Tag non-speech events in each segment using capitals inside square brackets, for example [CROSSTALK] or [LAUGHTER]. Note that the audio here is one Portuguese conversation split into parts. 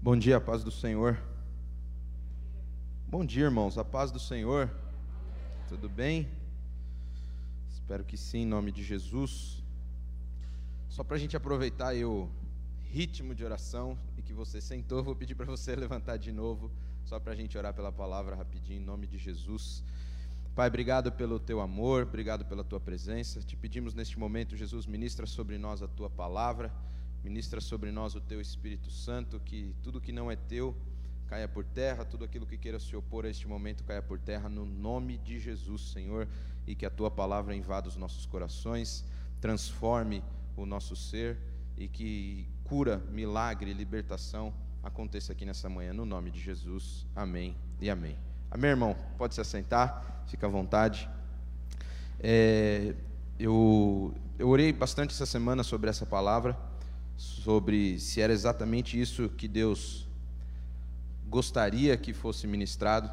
Bom dia, a paz do Senhor. Bom dia, irmãos, a paz do Senhor. Tudo bem? Espero que sim, em nome de Jesus. Só para a gente aproveitar o ritmo de oração e que você sentou, vou pedir para você [LAUGHS] levantar de novo, só para a gente orar pela palavra rapidinho, em nome de Jesus. Pai, obrigado pelo teu amor, obrigado pela tua presença. Te pedimos neste momento, Jesus, ministra sobre nós a tua palavra Ministra sobre nós o teu Espírito Santo, que tudo que não é teu caia por terra, tudo aquilo que queira se opor a este momento caia por terra, no nome de Jesus, Senhor, e que a tua palavra invada os nossos corações, transforme o nosso ser e que cura, milagre, libertação aconteça aqui nessa manhã, no nome de Jesus. Amém e amém. Amém, irmão? Pode se assentar, fica à vontade. É, eu, eu orei bastante essa semana sobre essa palavra sobre se era exatamente isso que Deus gostaria que fosse ministrado.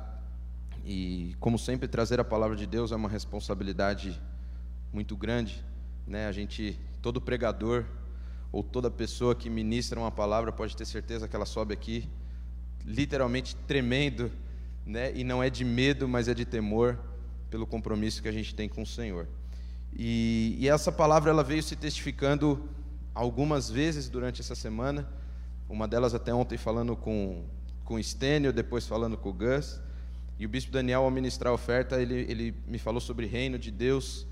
E, como sempre, trazer a palavra de Deus é uma responsabilidade muito grande. Né? A gente, todo pregador ou toda pessoa que ministra uma palavra pode ter certeza que ela sobe aqui literalmente tremendo, né? E não é de medo, mas é de temor pelo compromisso que a gente tem com o Senhor. E, e essa palavra ela veio se testificando algumas vezes durante essa semana, uma delas até ontem falando com, com o Stênio, depois falando com o Gus, e o bispo Daniel, ao ministrar a oferta, ele, ele me falou sobre reino de Deus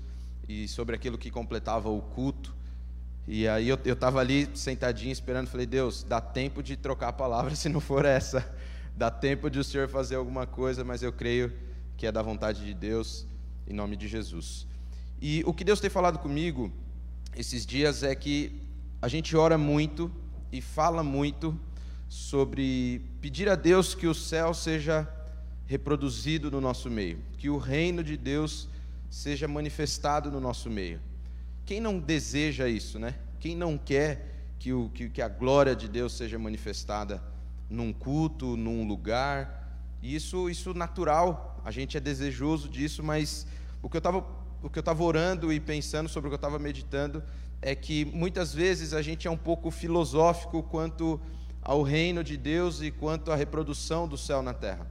e sobre aquilo que completava o culto. E aí eu estava ali sentadinho esperando, falei, Deus, dá tempo de trocar a palavra [LAUGHS] se não for essa. Dá tempo de o Senhor fazer alguma coisa, mas eu creio que é da vontade de Deus, em nome de Jesus. E o que Deus tem falado comigo esses dias é que a gente ora muito e fala muito sobre pedir a Deus que o céu seja reproduzido no nosso meio, que o reino de Deus seja manifestado no nosso meio. Quem não deseja isso, né? Quem não quer que, o, que, que a glória de Deus seja manifestada num culto, num lugar? Isso, isso natural, a gente é desejoso disso, mas o que eu estava o que eu estava orando e pensando sobre o que eu estava meditando é que muitas vezes a gente é um pouco filosófico quanto ao reino de Deus e quanto à reprodução do céu na terra.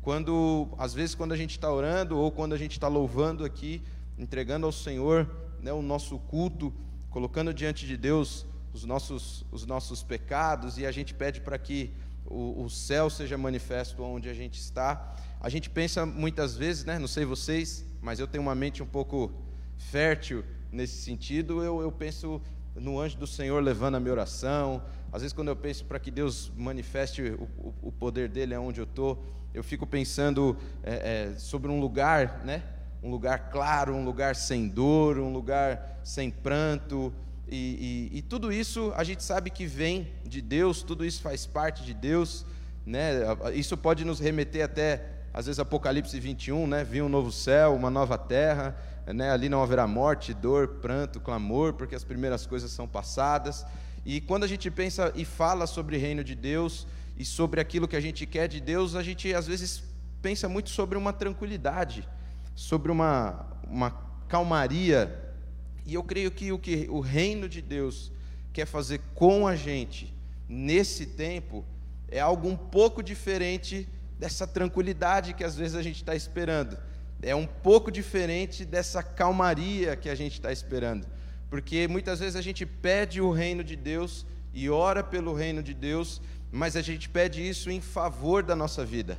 Quando, às vezes, quando a gente está orando ou quando a gente está louvando aqui, entregando ao Senhor né, o nosso culto, colocando diante de Deus os nossos, os nossos pecados e a gente pede para que o, o, céu seja manifesto onde a gente está. A gente pensa muitas vezes, né, não sei vocês, mas eu tenho uma mente um pouco fértil nesse sentido, eu, eu penso no anjo do Senhor levando a minha oração. Às vezes, quando eu penso para que Deus manifeste o, o, o, poder dele aonde eu estou, eu fico pensando é, é, sobre um lugar, né? Um lugar claro, um lugar sem dor, um lugar sem pranto. E, e, e tudo isso a gente sabe que vem de Deus, tudo isso faz parte de Deus. Né? Isso pode nos remeter até, às vezes, Apocalipse 21, né? Vir um novo céu, uma nova terra né, ali não haverá morte, dor, pranto, clamor, porque as primeiras coisas são passadas. E quando a gente pensa e fala sobre o reino de Deus e sobre aquilo que a gente quer de Deus, a gente às vezes pensa muito sobre uma tranquilidade, sobre uma, uma calmaria. E eu creio que o que o reino de Deus quer fazer com a gente nesse tempo é algo um pouco diferente dessa tranquilidade que às vezes a gente está esperando é um pouco diferente dessa calmaria que a gente está esperando. Porque muitas vezes a gente pede o reino de Deus e ora pelo reino de Deus, mas a gente pede isso em favor da nossa vida.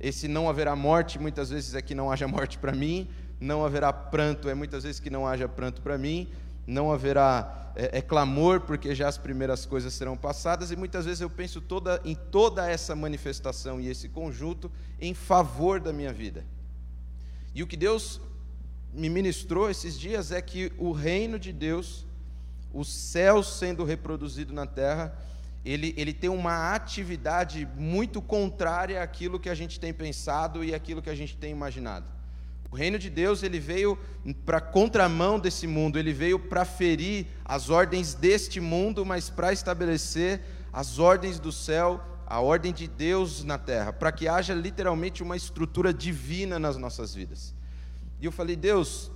Esse não haverá morte, muitas vezes é que não haja morte para mim, não haverá pranto, é muitas vezes que não haja pranto para mim, não haverá é, é, clamor, porque já as primeiras coisas serão passadas, e muitas vezes eu penso toda, em toda essa manifestação e esse conjunto em favor da minha vida. E o que Deus me ministrou esses dias é que o reino de Deus, o céu sendo reproduzido na terra, ele, ele tem uma atividade muito contrária àquilo que a gente tem pensado e àquilo que a gente tem imaginado. O reino de Deus ele veio para contramão desse mundo, ele veio para ferir as ordens deste mundo, mas para estabelecer as ordens do céu a ordem de Deus na terra, para que haja literalmente uma estrutura divina nas nossas vidas. E eu falei, Deus,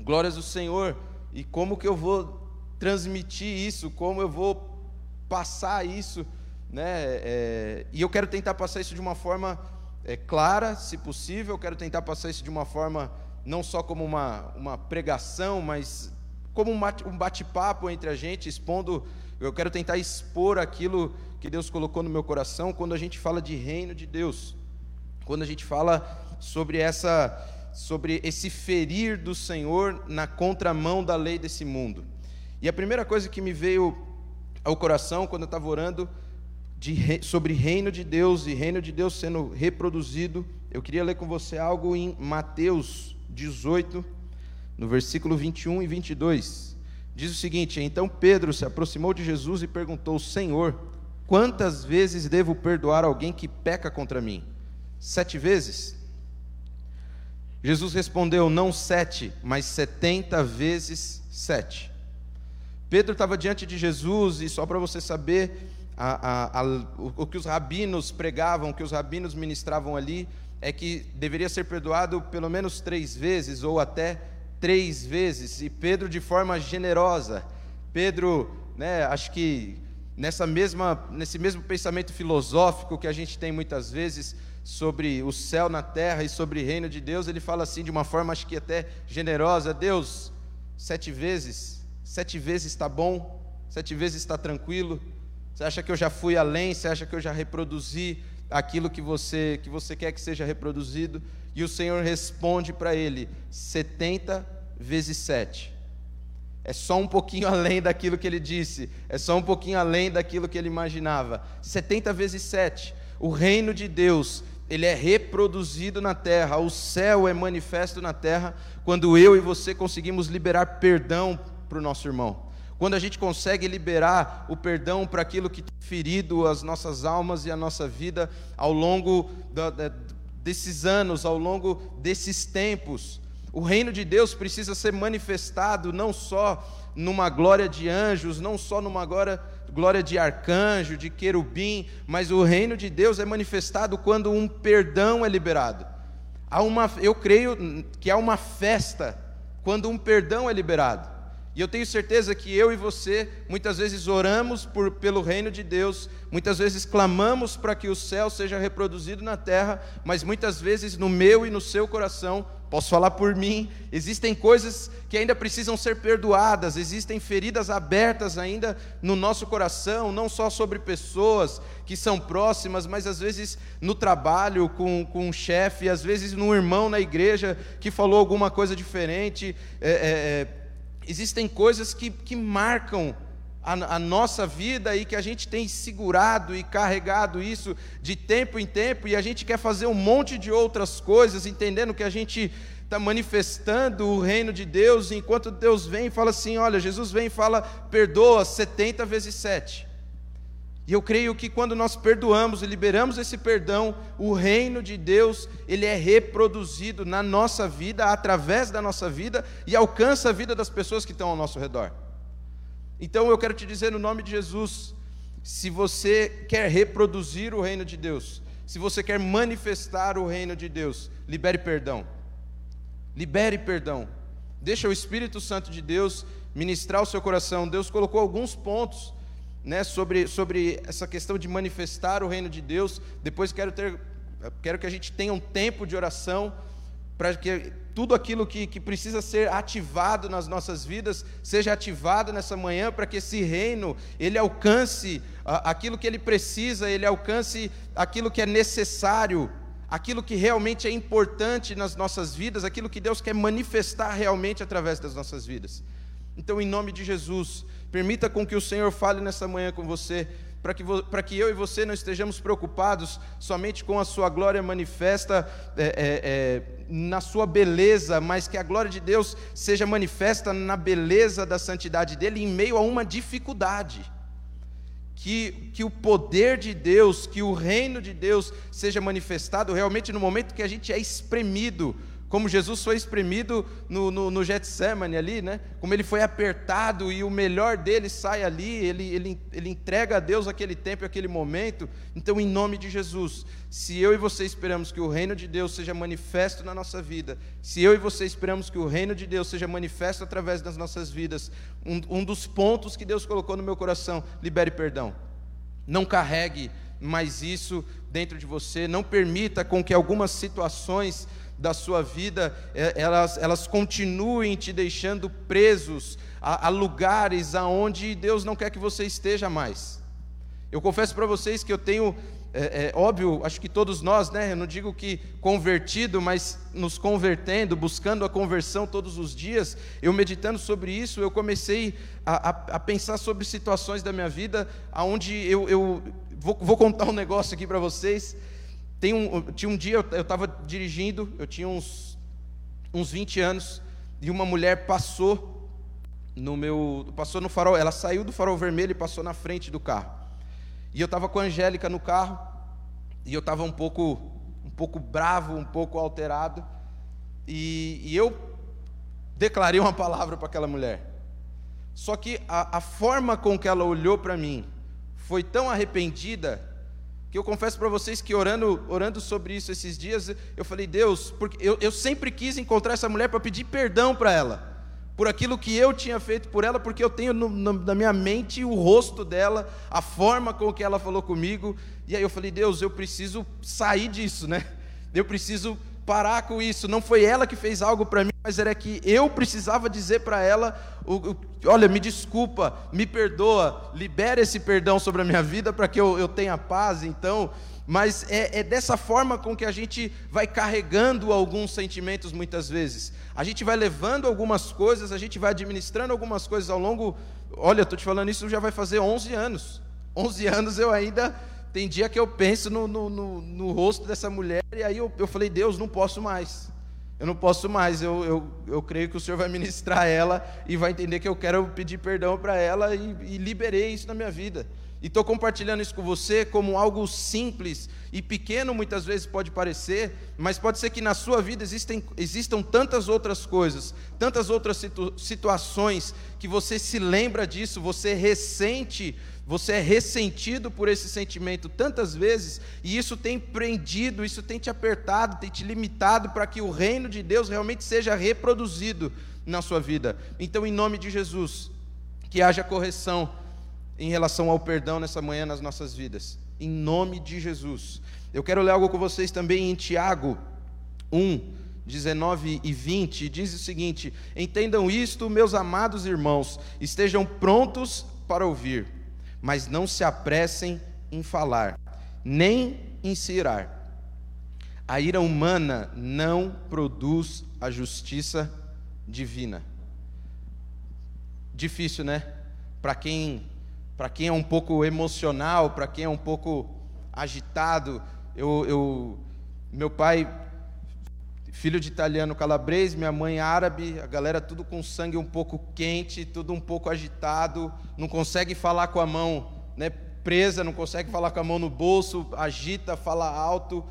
glórias ao Senhor, e como que eu vou transmitir isso, como eu vou passar isso né? É, e eu quero tentar passar isso de uma forma é, clara, se possível. Eu quero tentar passar isso de uma forma não só como uma, uma pregação, mas como um bate-papo entre a gente, expondo. Eu quero tentar expor aquilo que Deus colocou no meu coração quando a gente fala de reino de Deus, quando a gente fala sobre essa, sobre esse ferir do Senhor na contramão da lei desse mundo. E a primeira coisa que me veio ao coração quando eu estava orando de, sobre reino de Deus e reino de Deus sendo reproduzido, eu queria ler com você algo em Mateus 18, no versículo 21 e 22. Diz o seguinte: Então Pedro se aproximou de Jesus e perguntou: Senhor, quantas vezes devo perdoar alguém que peca contra mim? Sete vezes? Jesus respondeu: Não sete, mas setenta vezes sete. Pedro estava diante de Jesus, e só para você saber, a, a, a, o que os rabinos pregavam, o que os rabinos ministravam ali, é que deveria ser perdoado pelo menos três vezes, ou até três vezes, e Pedro de forma generosa. Pedro, né, acho que nessa mesma, nesse mesmo pensamento filosófico que a gente tem muitas vezes sobre o céu na terra e sobre o reino de Deus, ele fala assim de uma forma, acho que até generosa: Deus, sete vezes, sete vezes está bom, sete vezes está tranquilo, você acha que eu já fui além? Você acha que eu já reproduzi aquilo que você, que você quer que seja reproduzido? E o Senhor responde para ele: 70 vezes 7. É só um pouquinho [LAUGHS] além daquilo que ele disse, é só um pouquinho além daquilo que ele imaginava. 70 vezes 7. O reino de Deus, ele é reproduzido na terra, o céu é manifesto na terra quando eu e você conseguimmos liberar perdão para o nosso irmão quando a gente consegue liberar o perdão para aquilo que tem ferido as nossas almas e a nossa vida ao longo da, da, desses anos, ao longo desses tempos. O reino de Deus precisa ser manifestado não só numa glória de anjos, não só numa glória, glória de arcanjo, de querubim, mas o reino de Deus é manifestado quando um perdão é liberado. Há uma, eu creio que há uma festa quando um perdão é liberado. E eu tenho certeza que eu e você muitas vezes oramos por, pelo reino de Deus, muitas vezes clamamos para que o céu seja reproduzido na terra, mas muitas vezes no meu e no seu coração, posso falar por mim, existem coisas que ainda precisam ser perdoadas, existem feridas abertas ainda no nosso coração, não só sobre pessoas que são próximas, mas às vezes no trabalho com, com um chefe, às vezes num irmão na igreja que falou alguma coisa diferente. É, é, é existem coisas que, que marcam a, a, nossa vida e que a gente tem segurado e carregado isso de tempo em tempo, e a gente quer fazer um monte de outras coisas, entendendo que a gente está manifestando o reino de Deus, enquanto Deus vem e fala assim: olha, Jesus vem e fala, perdoa 70 vezes 7. E eu creio que quando nós perdoamos e liberamos esse perdão, o reino de Deus, ele é reproduzido na nossa vida, através da nossa vida e alcança a vida das pessoas que estão ao nosso redor. Então eu quero te dizer no nome de Jesus, se você quer reproduzir o reino de Deus, se você quer manifestar o reino de Deus, libere perdão. Libere perdão. Deixa o Espírito Santo de Deus ministrar o seu coração. Deus colocou alguns pontos né, sobre, sobre essa questão de manifestar o reino de Deus. Depois quero ter, quero que a gente tenha um tempo de oração para que tudo aquilo que, que precisa ser ativado nas nossas vidas seja ativado nessa manhã para que esse reino ele alcance aquilo que ele precisa, ele alcance aquilo que é necessário, aquilo que realmente é importante nas nossas vidas, aquilo que Deus quer manifestar realmente através das nossas vidas. Então, em nome de Jesus, Permita com que o Senhor fale nessa manhã com você, para que, para que eu e você não estejamos preocupados somente com a sua glória manifesta é, é, é, na sua beleza, mas que a glória de Deus seja manifesta na beleza da santidade dele em meio a uma dificuldade. Que, que o poder de Deus, que o reino de Deus seja manifestado realmente no momento que a gente é espremido como Jesus foi espremido no, no, no Getsemane ali, né? Como ele foi apertado e o melhor dele sai ali, ele, ele, ele entrega a Deus aquele tempo e aquele momento. Então, em nome de Jesus, se eu e você esperamos que o reino de Deus seja manifesto na nossa vida, se eu e você esperamos que o reino de Deus seja manifesto através das nossas vidas, um, um dos pontos que Deus colocou no meu coração, libere perdão. Não carregue mais isso dentro de você, não permita com que algumas situações da sua vida é, elas, elas continuem te deixando presos a, a lugares aonde Deus não quer que você esteja mais. Eu confesso para vocês que eu tenho é, é, óbvio, acho que todos nós, né? Eu não digo que convertido, mas nos convertendo, buscando a conversão todos os dias, eu meditando sobre isso, eu comecei a, a, a pensar sobre situações da minha vida, aonde eu, eu vou, vou, contar um [LAUGHS] negócio aqui para vocês. Tem um, tinha um dia, eu estava dirigindo, eu tinha uns, uns 20 anos, e uma mulher passou no meu, passou no farol, ela saiu do farol vermelho e passou na frente do carro. E eu estava com a Angélica no carro, e eu estava um pouco, um pouco bravo, um pouco alterado, e, e eu declarei uma palavra para aquela mulher. Só que a, a forma com que ela olhou para mim foi tão arrependida que eu confesso para vocês que orando, orando sobre isso esses dias, eu falei, Deus, porque eu, eu sempre quis encontrar essa mulher para pedir perdão para ela por aquilo que eu tinha feito por ela, porque eu tenho no, no, na minha mente o rosto dela, a forma com que ela falou comigo. E aí eu falei, Deus, eu preciso sair disso, né? Eu preciso parar com isso. Não foi ela que fez algo para mim, mas era que eu precisava dizer para ela: o, o, olha, me desculpa, me perdoa, libera esse perdão sobre a minha vida para que eu, eu tenha paz. Então, mas é, é, dessa forma com que a gente vai carregando alguns sentimentos muitas vezes. A gente vai levando algumas coisas, a gente vai administrando algumas coisas ao longo. Olha, estou te falando isso já vai fazer 11 anos. 11 anos eu ainda. Tem dia que eu penso no, no, no, no rosto dessa mulher e aí eu, eu falei, Deus, não posso mais. Eu não posso mais, eu, eu, eu creio que o Senhor vai [LAUGHS] ministrar ela e vai entender que eu quero pedir perdão para ela e, e liberei isso na minha vida. E estou compartilhando isso com você como algo simples e pequeno, muitas vezes pode parecer, mas pode ser que na sua vida existem, existam tantas outras coisas, tantas outras situ situações, que você se lembra disso, você ressente, você é ressentido por esse sentimento tantas vezes, e isso tem prendido, isso tem te apertado, tem te limitado para que o reino de Deus realmente seja reproduzido na sua vida. Então, em nome de Jesus, que haja correção em relação ao perdão nessa manhã nas nossas vidas. Em nome de Jesus. Eu quero ler algo com vocês também em Tiago 1, 19 e 20. Diz o seguinte: Entendam isto, meus amados irmãos, estejam prontos para ouvir, mas não se apressem em falar, nem em se irar. A ira humana não produz a justiça divina. Difícil, né? Para quem para quem é um pouco emocional, para quem é um pouco agitado, eu, eu, meu pai, filho de italiano calabrese, minha mãe árabe, a galera tudo com sangue um pouco quente, tudo um pouco agitado, não consegue falar com a mão né, presa, não consegue falar com a mão no bolso, agita, fala alto,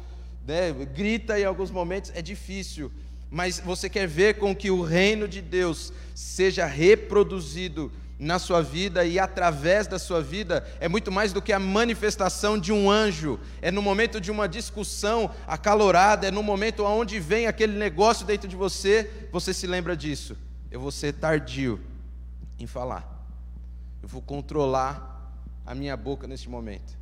né, grita em alguns momentos, é difícil. Mas você quer ver com que o reino de Deus seja reproduzido na sua vida e através da sua vida é muito mais do que a manifestação de um anjo. É no momento de uma discussão acalorada, é no momento onde vem aquele negócio dentro de você, você se lembra disso. Eu vou ser tardio em falar. Eu vou controlar a minha boca neste momento.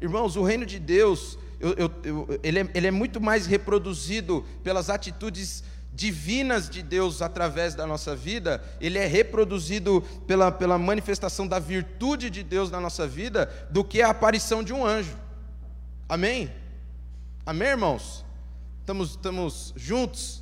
Irmãos, o reino de Deus, eu, eu, eu, ele, é, ele é muito mais reproduzido pelas atitudes divinas de Deus através da nossa vida, ele é reproduzido pela, pela manifestação da virtude de Deus na nossa vida, do que a aparição de um anjo. Amém? Amém, irmãos? Estamos, estamos juntos?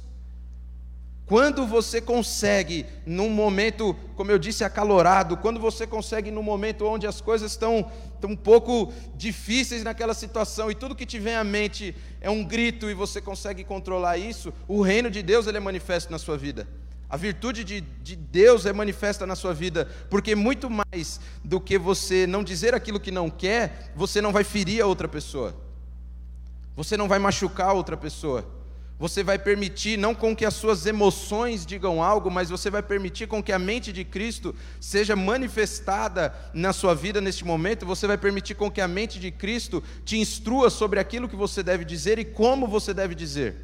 Quando você consegue, num momento, como eu disse, acalorado, quando você consegue, num momento onde as coisas estão, estão um pouco difíceis naquela situação e tudo que te vem à mente é um grito e você consegue controlar isso, o reino de Deus ele é manifesto na sua vida. A virtude de, de Deus é manifesta na sua vida, porque muito mais do que você não dizer aquilo que não quer, você não vai ferir a outra pessoa, você não vai machucar a outra pessoa. Você vai permitir, não com que as suas emoções digam algo, mas você vai permitir com que a mente de Cristo seja manifestada na sua vida neste momento. Você vai permitir com que a mente de Cristo te instrua sobre aquilo que você deve dizer e como você deve dizer.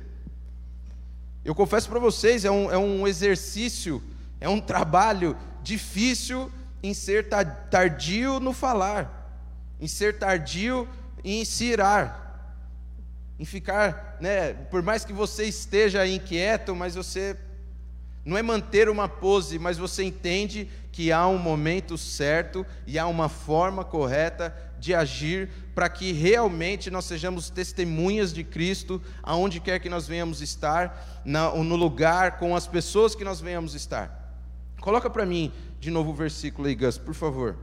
Eu confesso para vocês, é um, é um exercício, é um trabalho difícil em ser tardio no falar. em ser tardio em se irar. Em ficar, né, por mais que você esteja inquieto, mas você não é manter uma pose, mas você entende que há um momento certo e há uma forma correta de agir para que realmente nós sejamos testemunhas de Cristo aonde quer que nós venhamos estar, no lugar, com as pessoas que nós venhamos estar. Coloca para mim de novo o versículo aí, Gus, por favor.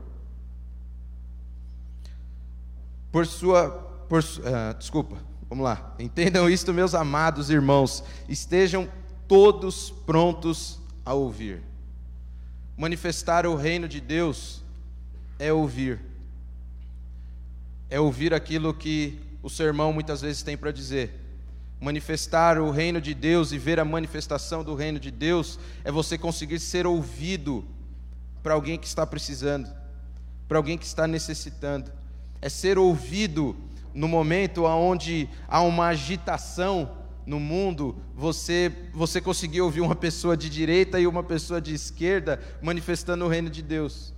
Por sua. Por, uh, desculpa, vamos lá. Entendam isto, meus amados irmãos. Estejam todos prontos a ouvir. Manifestar o reino de Deus é ouvir. É ouvir aquilo que o sermão muitas vezes tem para dizer. Manifestar o reino de Deus e ver a manifestação do reino de Deus é você conseguir ser ouvido para alguém que está precisando, para alguém que está necessitando. É ser ouvido no momento onde há uma agitação no mundo, você você conseguiu ouvir uma pessoa de direita e uma pessoa de esquerda manifestando o reino de Deus.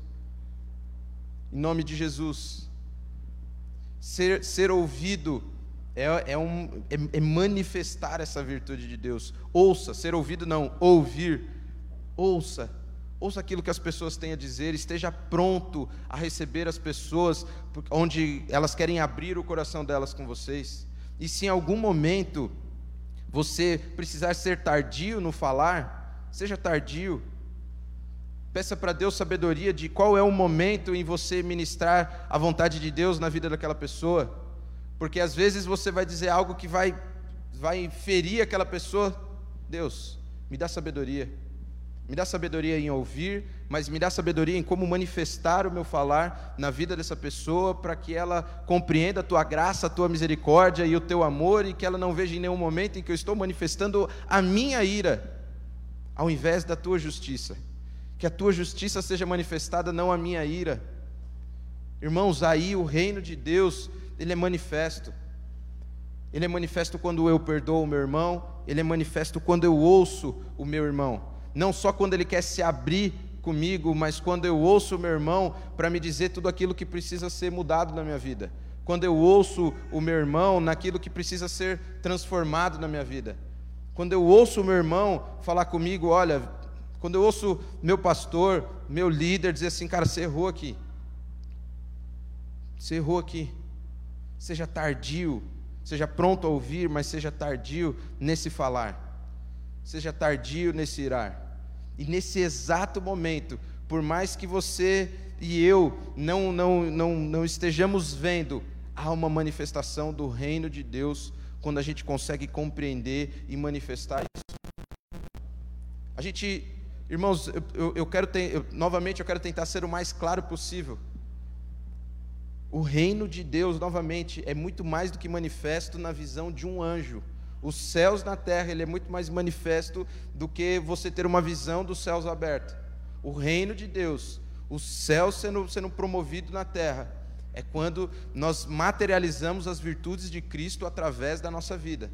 Em nome de Jesus. Ser, ser ouvido é, é, um, é, é manifestar essa virtude de Deus. Ouça, ser ouvido não, ouvir. Ouça. Ouça aquilo que as pessoas têm a dizer, esteja pronto a receber as pessoas onde elas querem abrir o coração delas com vocês. E se em algum momento você precisar ser tardio no falar, seja tardio. Peça para Deus sabedoria de qual é o momento em você ministrar a vontade de Deus na vida daquela pessoa. Porque às vezes você vai dizer algo que vai vai ferir aquela pessoa. Deus, me dá sabedoria. Me dá sabedoria em ouvir, mas me dá sabedoria em como manifestar o meu falar na vida dessa pessoa, para que ela compreenda a tua graça, a tua misericórdia e o teu amor, e que ela não veja em nenhum momento em que eu estou manifestando a minha ira, ao invés da tua justiça. Que a tua justiça seja manifestada, não a minha ira. Irmãos, aí o reino de Deus, ele é manifesto. Ele é manifesto quando eu perdoo o meu irmão, ele é manifesto quando eu ouço o meu irmão não só quando ele quer se abrir comigo, mas quando eu ouço o meu irmão para me dizer tudo aquilo que precisa ser mudado na minha vida. Quando eu ouço o meu irmão naquilo que precisa ser transformado na minha vida. Quando eu ouço o meu irmão falar comigo, olha, quando eu ouço meu pastor, meu líder dizer assim, cara, você errou aqui. Você errou aqui. Seja tardio, seja pronto a ouvir, mas seja tardio nesse falar. Seja tardio nesse irar. E nesse exato momento, por mais que você e eu não, não, não, não estejamos vendo, há uma manifestação do reino de Deus quando a gente consegue compreender e manifestar isso. A gente, irmãos, eu, eu, quero ter, eu, novamente eu quero tentar ser o mais claro possível. O reino de Deus, novamente, é muito mais do que manifesto na visão de um anjo. Os céus na terra, ele é muito mais manifesto do que você ter uma visão dos céus abertos. O reino de Deus, o céu sendo, sendo promovido na terra, é quando nós materializamos as virtudes de Cristo através da nossa vida.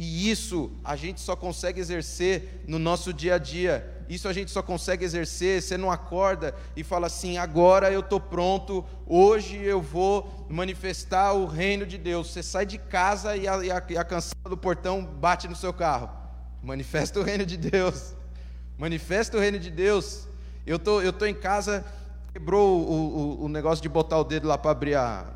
E isso a gente só consegue exercer no nosso dia a dia. Isso a gente só consegue exercer, você não acorda e fala assim: agora eu estou pronto, hoje eu vou manifestar o reino de Deus. Você sai de casa e a, a, a cancela do portão bate no seu carro. Manifesta o reino de Deus. Manifesta o reino de Deus. Eu tô, estou tô em casa, quebrou o, o, o negócio de botar o dedo lá para abrir a.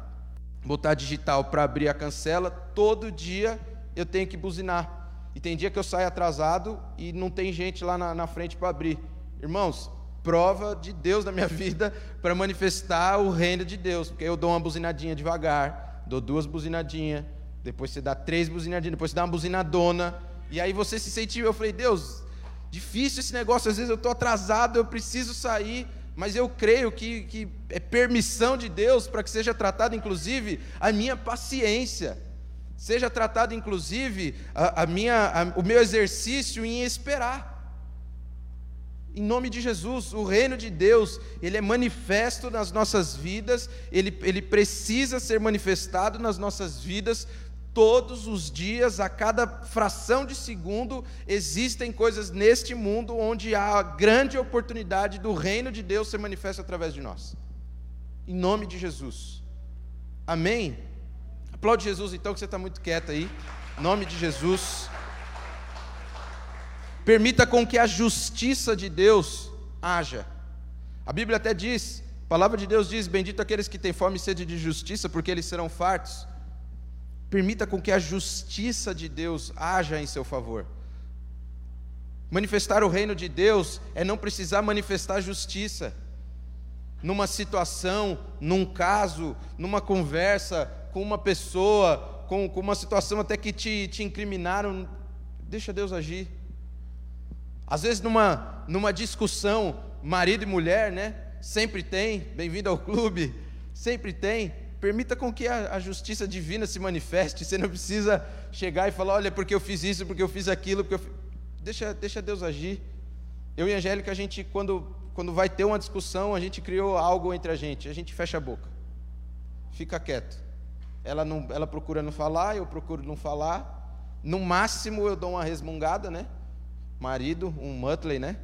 botar digital para abrir a cancela. Todo dia eu tenho que buzinar. E tem dia que eu saio atrasado e não tem gente lá na, na frente para abrir. Irmãos, prova de Deus na minha [LAUGHS] vida para manifestar o reino de Deus. Porque eu dou uma buzinadinha devagar, dou duas buzinadinhas, depois você dá três buzinadinhas, depois você dá uma buzinadona. E aí você se sentiu. Eu falei, Deus, difícil esse negócio. Às vezes eu estou atrasado, eu preciso sair. Mas eu creio que, que é permissão de Deus para que seja tratado, inclusive, a minha paciência seja tratado inclusive a, a minha, a, o meu exercício em esperar. Em nome de Jesus, o reino de Deus, ele é manifesto nas nossas vidas, ele, ele precisa ser manifestado nas nossas vidas todos os dias, a cada fração de segundo, existem coisas neste mundo onde há a grande oportunidade do reino de Deus ser manifesto através de nós. Em nome de Jesus. Amém? Aplaude Jesus então, que você está muito quieto aí. Em nome de Jesus. Permita com que a justiça de Deus haja. A Bíblia até diz, a palavra de Deus diz: Bendito aqueles que têm fome e sede de justiça, porque eles serão fartos. Permita com que a justiça de Deus haja em seu favor. Manifestar o reino de Deus é não precisar manifestar justiça. Numa situação, num caso, numa conversa com uma pessoa, com, com uma situação até que te, te incriminaram, deixa Deus agir. Às vezes, numa, numa discussão, marido e mulher, né? Sempre tem, bem-vindo ao clube, sempre tem. Permita com que a, a, justiça divina se manifeste. Você não precisa chegar e falar, olha, porque eu fiz isso, porque eu fiz aquilo, porque eu... Deixa, deixa Deus agir. Eu e a Angélica, a gente, quando, quando vai ter uma discussão, a gente criou algo entre a gente, a gente fecha a boca. Fica quieto. Ela, não, ela procura não falar, eu procuro não falar. No máximo eu dou uma resmungada, né? marido, um Muttley, né?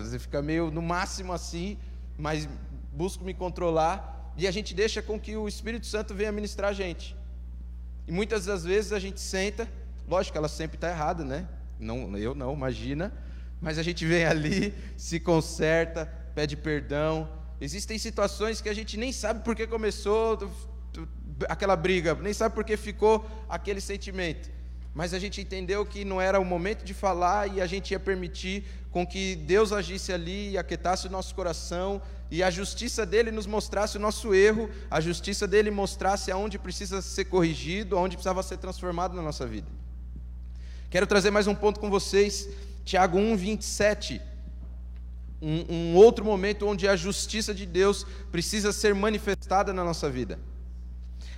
Você fica meio no máximo assim, mas busco me controlar e a gente deixa com que o Espírito Santo venha ministrar a gente. E muitas das vezes a gente senta, lógico ela sempre está errada, né? Não, eu não, imagina. Mas a gente vem ali, se conserta, pede perdão. Existem situações que a gente nem sabe por que começou aquela briga, nem sabe por que ficou aquele sentimento mas a gente entendeu que não era o momento de falar e a gente ia permitir com que Deus agisse ali e aquietasse o nosso coração e a justiça dele nos mostrasse o nosso erro, a justiça dele mostrasse aonde precisa ser corrigido, aonde precisava ser transformado na nossa vida. Quero trazer mais um ponto com vocês, Tiago 1, 27. Um, um outro momento onde a justiça de Deus precisa ser manifestada na nossa vida.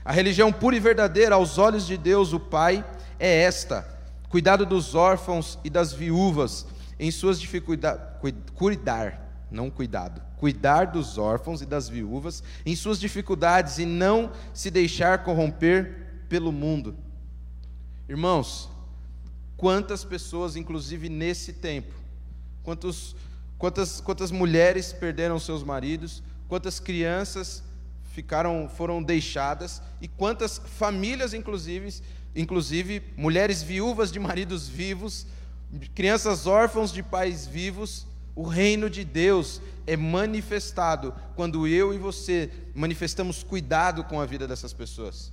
A religião pura e verdadeira aos olhos de Deus, o Pai, é esta: cuidado dos órfãos e das viúvas em suas dificuldades, cuidar, não cuidado, cuidar dos órfãos e das viúvas em suas dificuldades e não se deixar corromper pelo mundo. Irmãos, quantas pessoas, inclusive nesse tempo, quantos, quantas, quantas mulheres perderam seus maridos, quantas crianças ficaram, foram deixadas e quantas famílias, inclusive, inclusive mulheres viúvas de maridos vivos, crianças órfãos de pais vivos. O reino de Deus é manifestado quando eu e você manifestamos cuidado com a vida dessas pessoas.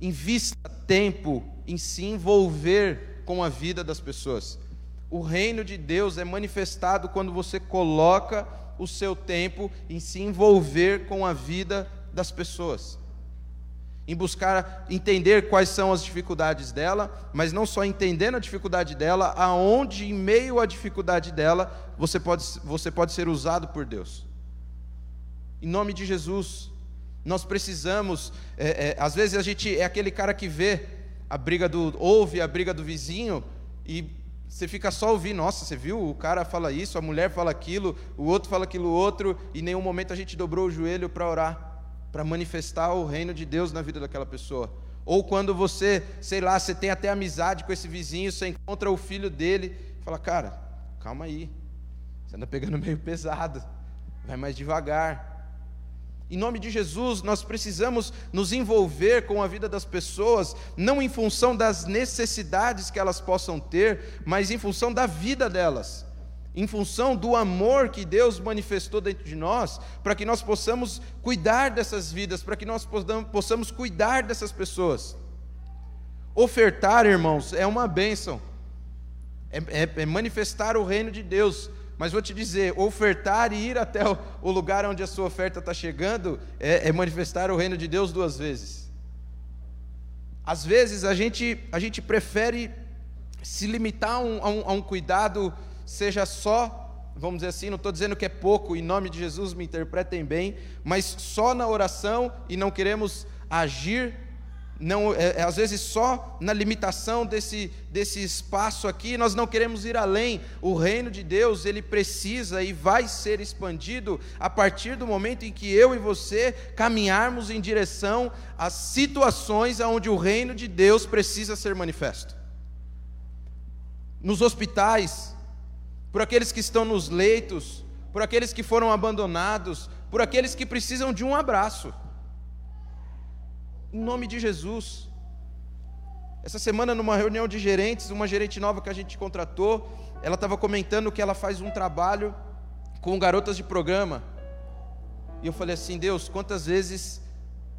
Invista tempo em se envolver com a vida das pessoas. O reino de Deus é manifestado quando você coloca o seu tempo em se envolver com a vida das pessoas em buscar entender quais são as dificuldades dela, mas não só entendendo a dificuldade dela, aonde em meio à dificuldade dela você pode, você pode ser usado por Deus. Em nome de Jesus, nós precisamos. É, é, às vezes a gente é aquele cara que vê a briga do ouve a briga do vizinho e você fica só ouvindo. Nossa, você viu? O cara fala isso, a mulher fala aquilo, o outro fala aquilo outro, e em nenhum momento a gente dobrou o joelho para orar para manifestar o reino de Deus na vida daquela pessoa. Ou quando você, sei lá, você tem até amizade com esse vizinho, você encontra o filho dele, fala, cara, calma aí, você anda pegando meio pesado, vai mais devagar. Em nome de Jesus, nós precisamos nos envolver com a vida das pessoas, não em função das necessidades que elas possam ter, mas em função da vida delas em função do amor que Deus manifestou dentro de nós, para que nós possamos cuidar dessas vidas, para que nós possamos cuidar dessas pessoas. Ofertar, irmãos, é uma bênção, é, é, é manifestar o reino de Deus. Mas vou te dizer, ofertar e ir até o, lugar onde a sua oferta está chegando é, é manifestar o reino de Deus duas vezes. Às vezes a gente, a gente prefere se limitar a um, a um, a um cuidado seja só, vamos dizer assim, não estou dizendo que é pouco, em nome de Jesus me interpretem bem, mas só na oração e não queremos agir, não, é, é, às vezes só na limitação desse, desse espaço aqui, nós não queremos ir além. O reino de Deus, ele precisa e vai ser expandido a partir do momento em que eu e você caminharmos em direção às situações onde o reino de Deus precisa ser manifesto. Nos hospitais, por aqueles que estão nos leitos, por aqueles que foram abandonados, por aqueles que precisam de um abraço. Em nome de Jesus. Essa semana, numa reunião de gerentes, uma gerente nova que a gente contratou, ela estava comentando que ela faz um trabalho com garotas de programa. E eu falei assim: Deus, quantas vezes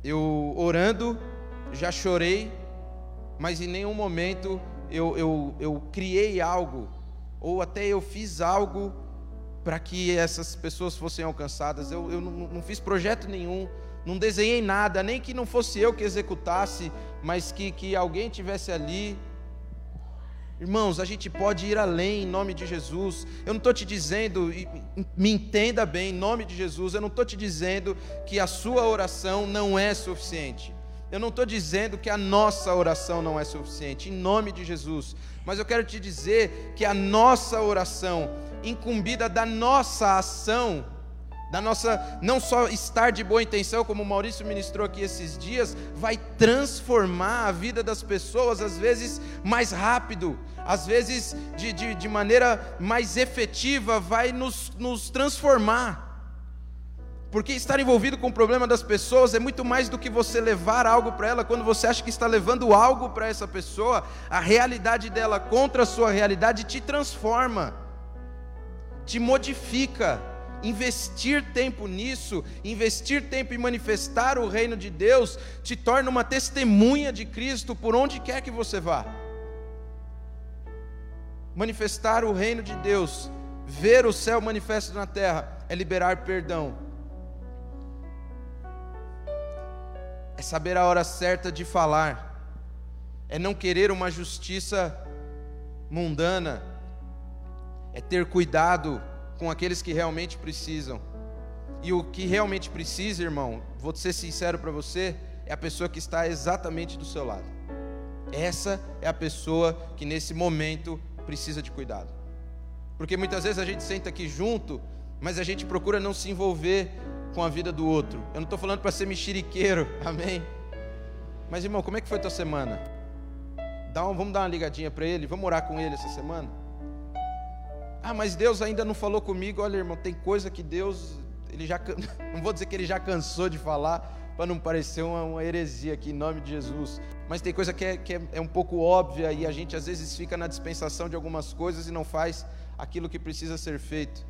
eu orando já chorei, mas em nenhum momento eu, eu, eu criei algo, ou até eu fiz algo para que essas pessoas fossem alcançadas. Eu, eu não, não fiz projeto nenhum, não desenhei nada, nem que não fosse eu que executasse, mas que, que alguém tivesse ali. Irmãos, a gente pode ir além em nome de Jesus. Eu não estou te dizendo, me entenda bem, em nome de Jesus, eu não estou te dizendo que a sua oração não é suficiente. Eu não estou dizendo que a nossa oração não é suficiente, em nome de Jesus. Mas eu quero te dizer que a nossa oração, incumbida da nossa ação, da nossa não só estar de boa intenção, como o Maurício ministrou aqui esses dias, vai transformar a vida das pessoas, às vezes mais rápido, às vezes de, de, de maneira mais efetiva, vai nos, nos transformar. Porque estar envolvido com o problema das pessoas é muito mais do que você levar algo para ela. Quando você acha que está levando algo para essa pessoa, a realidade dela contra a sua realidade te transforma, te modifica investir tempo nisso, investir tempo em manifestar o reino de Deus, te torna uma testemunha de Cristo por onde quer que você vá. Manifestar o reino de Deus, ver o céu manifesto na terra, é liberar perdão. É saber a hora certa de falar. É não querer uma justiça mundana. É ter cuidado com aqueles que realmente precisam. E o que realmente precisa, irmão, vou ser sincero para você, é a pessoa que está exatamente do seu lado. Essa é a pessoa que nesse momento precisa de cuidado. Porque muitas vezes a gente senta aqui junto, mas a gente procura não se envolver com a vida do outro. Eu não estou falando para ser mexeriqueiro, [LAUGHS] amém? Mas irmão, como é que foi a tua semana? Dá um, vamos dar uma ligadinha para ele, vamos orar com ele essa semana? Ah, mas Deus ainda não falou comigo. Olha, irmão, tem coisa que Deus, ele já, [LAUGHS] não vou dizer que ele já cansou de falar, para não parecer uma, uma, heresia aqui em nome de Jesus. Mas tem coisa que, é, que é, é um pouco óbvia e a gente às vezes fica na dispensação de algumas coisas e não faz aquilo que precisa ser feito.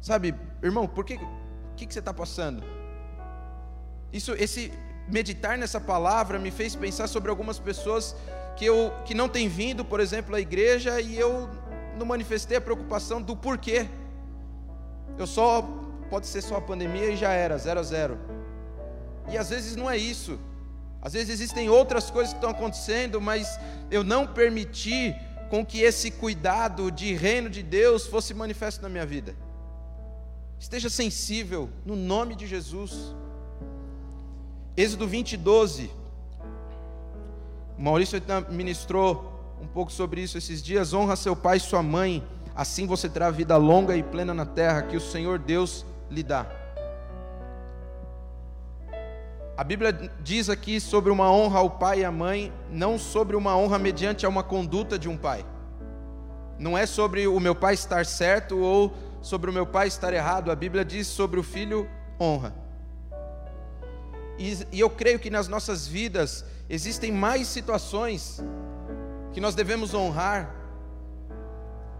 Sabe, irmão, por que, que, que você está passando? Isso, esse meditar nessa palavra me fez pensar sobre algumas pessoas que eu que não têm vindo, por exemplo, à igreja e eu não manifestei a preocupação do porquê. Eu só, pode ser só a pandemia e já era, zero a zero. E às vezes não é isso. Às vezes existem outras coisas que estão acontecendo, mas eu não permiti com que esse cuidado de reino de Deus fosse manifesto na minha vida. Esteja sensível, no nome de Jesus. Êxodo 20, 12. O Maurício ministrou um pouco sobre isso esses dias. Honra seu pai e sua mãe, assim você terá vida longa e plena na terra que o Senhor Deus lhe dá. A Bíblia diz aqui sobre uma honra ao pai e à mãe, não sobre uma honra mediante a uma conduta de um pai. Não é sobre o meu pai estar certo ou sobre o meu pai estar errado. A Bíblia diz sobre o filho honra. E, e eu creio que nas nossas vidas existem mais situações que nós devemos honrar,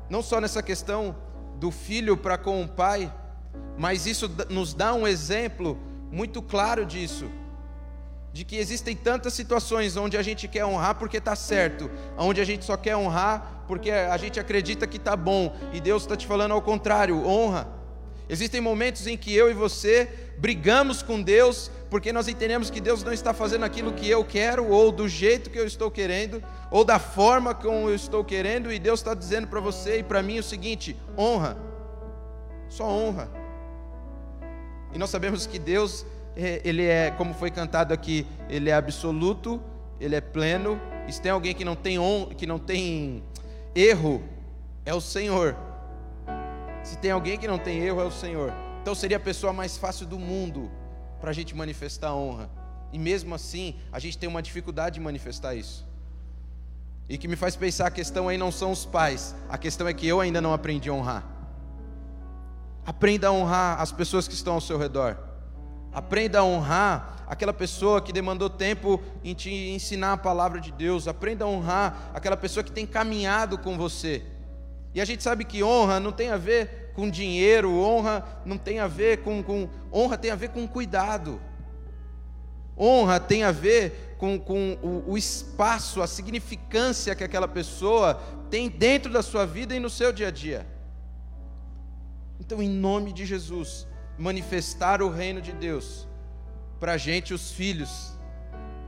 não só nessa questão do filho para com o pai, mas isso nos dá um exemplo muito claro disso. De que existem tantas situações onde a gente quer honrar porque está certo, onde a gente só quer honrar porque a gente acredita que está bom, e Deus está te falando ao contrário: honra. Existem momentos em que eu e você brigamos com Deus porque nós entendemos que Deus não está fazendo aquilo que eu quero, ou do jeito que eu estou querendo, ou da forma como eu estou querendo, e Deus está dizendo para você e para mim o seguinte: honra, só honra. E nós sabemos que Deus, é, Ele é, como foi cantado aqui, Ele é absoluto, Ele é pleno. E se tem alguém que não tem, on, que não tem erro, é o Senhor. Se tem alguém que não tem erro, é o Senhor. Então seria a pessoa mais fácil do mundo para a gente manifestar honra. E mesmo assim, a gente tem uma dificuldade de manifestar isso. E que me faz pensar a questão aí não são os pais, a questão é que eu ainda não aprendi a honrar. Aprenda a honrar as pessoas que estão ao seu redor. Aprenda a honrar aquela pessoa que demandou tempo em te ensinar a palavra de Deus. Aprenda a honrar aquela pessoa que tem caminhado com você. E a gente sabe que honra não tem a ver com dinheiro, honra não tem a ver com, com honra tem a ver com cuidado. Honra tem a ver com, com o, o espaço, a significância que aquela pessoa tem dentro da sua vida e no seu dia a dia. Então, em nome de Jesus, manifestar o reino de Deus para a gente, os filhos,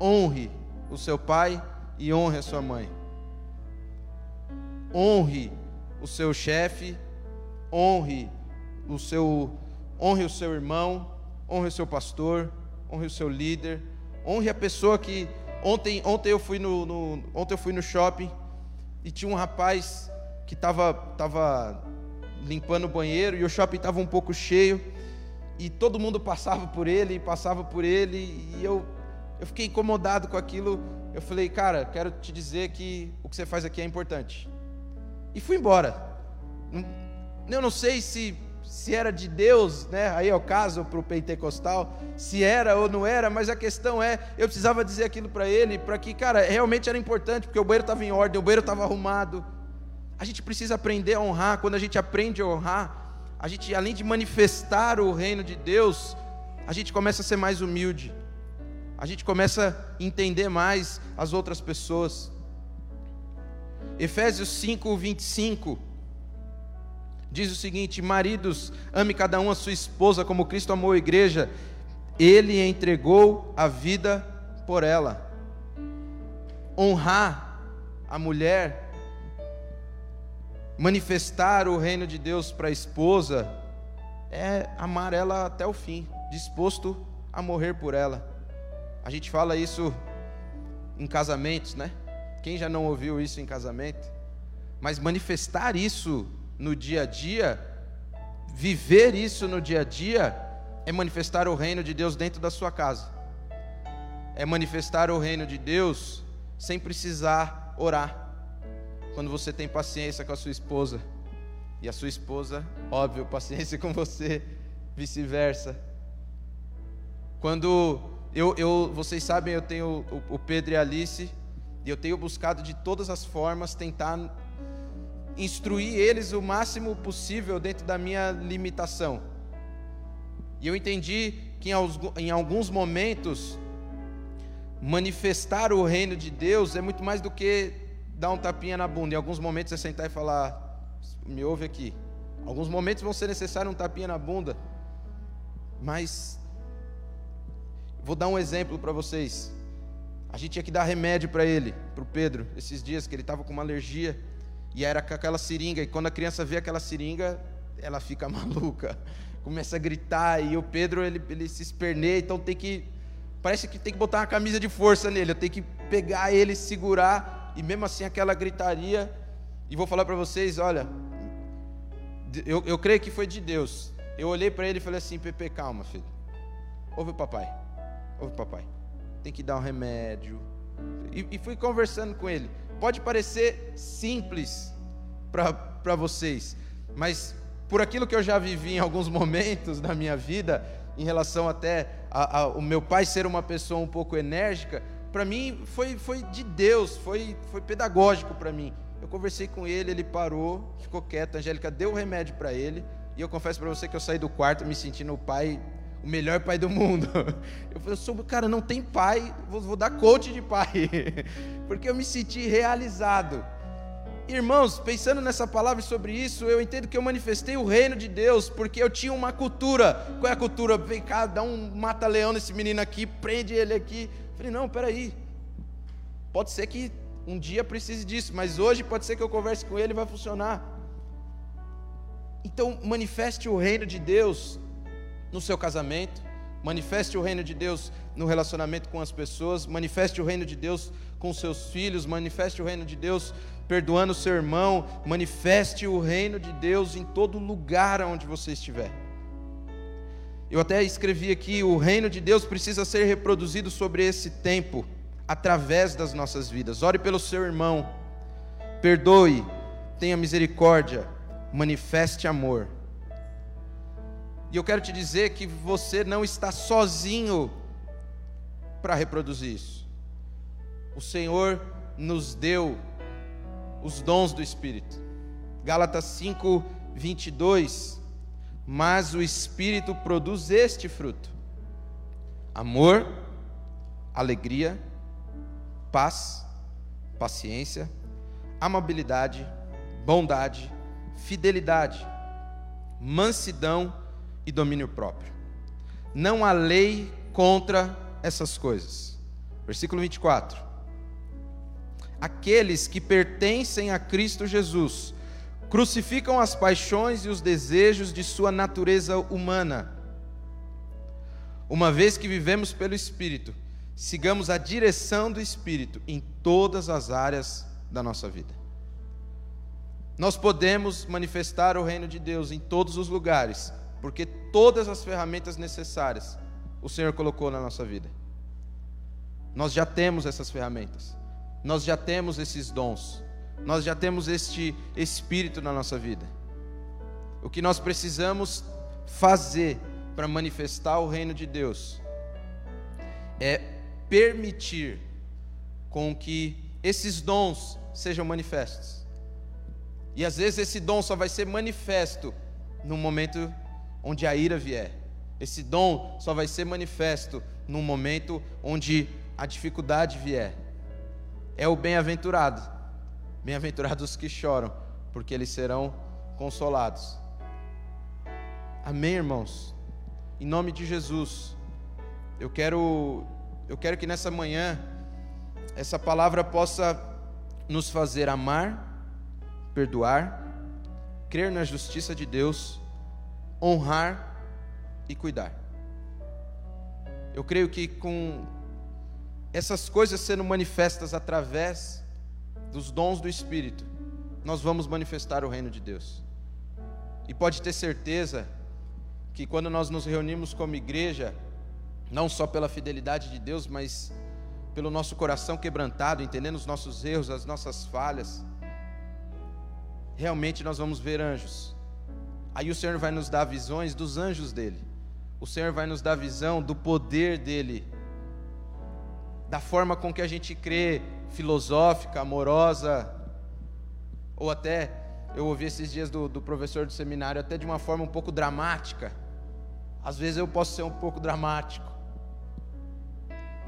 honre o seu pai e honre a sua mãe. Honre o seu chefe, honre o seu, honre o seu irmão, honre o seu pastor, honre o seu líder, honre a pessoa que ontem, ontem eu fui no, no ontem eu fui no shopping e tinha um rapaz que estava tava limpando o banheiro e o shopping estava um pouco cheio e todo mundo passava por ele passava por ele e eu eu fiquei incomodado com aquilo. Eu falei, cara, quero te dizer que o que você faz aqui é importante. E fui embora. Eu não sei se se era de Deus, né? Aí é o caso para o pentecostal, se era ou não era, mas a questão é, eu precisava dizer aquilo para ele, para que, cara, realmente era importante, porque o banheiro estava em ordem, o banheiro estava arrumado. A gente precisa aprender a honrar. Quando a gente aprende a honrar, a gente, além de manifestar o reino de Deus, a gente começa a ser mais humilde. A gente começa a entender mais as outras pessoas. Efésios 5, 25 diz o seguinte: Maridos, ame cada um a sua esposa como Cristo amou a igreja, ele entregou a vida por ela. Honrar a mulher, manifestar o reino de Deus para a esposa, é amar ela até o fim, disposto a morrer por ela. A gente fala isso em casamentos, né? Quem já não ouviu isso em casamento? Mas manifestar isso no dia a dia, viver isso no dia a dia, é manifestar o reino de Deus dentro da sua casa. É manifestar o reino de Deus sem precisar orar. Quando você tem paciência com a sua esposa, e a sua esposa, óbvio, [LAUGHS] paciência com você, vice-versa. Quando eu, eu, vocês sabem, eu tenho o, o Pedro e a Alice, e eu tenho buscado de todas as formas tentar instruir eles o máximo possível dentro da minha limitação. E eu entendi que em alguns momentos manifestar o reino de Deus é muito mais do que dar um tapinha na bunda. Em alguns momentos é sentar e falar: "Me ouve aqui". Alguns momentos vão ser necessário um tapinha na bunda. Mas vou dar um exemplo para vocês. A gente tinha que dar remédio para ele, para o Pedro, esses dias que ele estava com uma alergia. E era com aquela seringa. E quando a criança vê aquela seringa, ela fica [LAUGHS] maluca. Começa a gritar. E o Pedro, ele, ele se esperneia. Então tem que. Parece que tem que botar uma camisa de força nele. Eu tenho que pegar ele, segurar. E mesmo assim, aquela gritaria. E vou falar para vocês: olha. Eu, eu creio que foi de Deus. Eu olhei para ele e falei assim: Pepe, calma, filho. Ouve o papai. Ouve o papai. Tem que dar um remédio. E, e fui conversando com ele. Pode parecer simples para vocês, mas por aquilo que eu já vivi em alguns momentos da minha vida, em relação até ao meu pai ser uma pessoa um pouco enérgica, para mim foi, foi de Deus, foi, foi pedagógico para mim. Eu conversei com ele, ele parou, ficou quieto. A Angélica deu o remédio para ele. E eu confesso para você que eu saí do quarto me sentindo o pai o melhor pai do mundo. [LAUGHS] Eu falei, eu sou, cara, não tem pai, vou, vou dar coach de pai, [LAUGHS] porque eu me senti realizado. Irmãos, pensando nessa palavra sobre isso, eu entendo que eu manifestei o reino de Deus, porque eu tinha uma cultura. Qual é a cultura? Vem cá, dá um mata-leão nesse menino aqui, prende ele aqui. Eu falei, não, peraí. Pode ser que um dia precise disso, mas hoje pode ser que eu converse com ele e vai funcionar. Então, manifeste o reino de Deus no seu casamento, manifeste o reino de Deus no relacionamento com as pessoas, manifeste o reino de Deus com seus filhos, manifeste o reino de Deus perdoando o seu irmão, manifeste o reino de Deus em todo lugar onde você estiver. Eu até escrevi aqui: o reino de Deus precisa ser reproduzido sobre esse tempo, através das nossas vidas. Ore pelo seu irmão, perdoe, tenha misericórdia, manifeste amor e eu quero te dizer que você não está sozinho para reproduzir isso. O Senhor nos deu os dons do Espírito. Gálatas 5, 22. Mas o Espírito produz este fruto: amor, alegria, paz, paciência, amabilidade, bondade, fidelidade, mansidão e domínio próprio. Não há lei contra essas coisas. Versículo 24. Aqueles que pertencem a Cristo Jesus crucificam as paixões e os desejos de sua natureza humana. Uma vez que vivemos pelo Espírito, sigamos a direção do Espírito em todas as áreas da nossa vida. Nós podemos manifestar o reino de Deus em todos os lugares, porque todas as ferramentas necessárias o Senhor colocou na nossa vida. Nós já temos essas ferramentas, nós já temos esses dons, nós já temos este Espírito na nossa vida. O que nós precisamos fazer para manifestar o reino de Deus é permitir com que esses dons sejam manifestos. E às vezes esse dom só vai ser manifesto no momento onde a ira vier. Esse dom só vai ser manifesto no momento onde a dificuldade vier. É o bem-aventurado. Bem-aventurados os que choram, porque eles serão consolados. Amém, irmãos. Em nome de Jesus, eu quero eu quero que nessa manhã essa palavra possa nos fazer amar, perdoar, crer na justiça de Deus, honrar e cuidar. Eu creio que com essas coisas sendo manifestas através dos dons do Espírito, nós vamos manifestar o reino de Deus. E pode ter certeza que quando nós nos reunimos como igreja, não só pela fidelidade de Deus, mas pelo nosso coração quebrantado, entendendo os nossos erros, as nossas falhas, realmente nós vamos ver anjos. Aí o Senhor vai nos dar visões dos anjos dele. O Senhor vai nos dar visão do poder dele, da forma com que a gente crê, filosófica, amorosa, ou até, eu ouvi esses dias do, do professor do seminário, até de uma forma um pouco dramática. Às vezes eu posso ser um pouco dramático,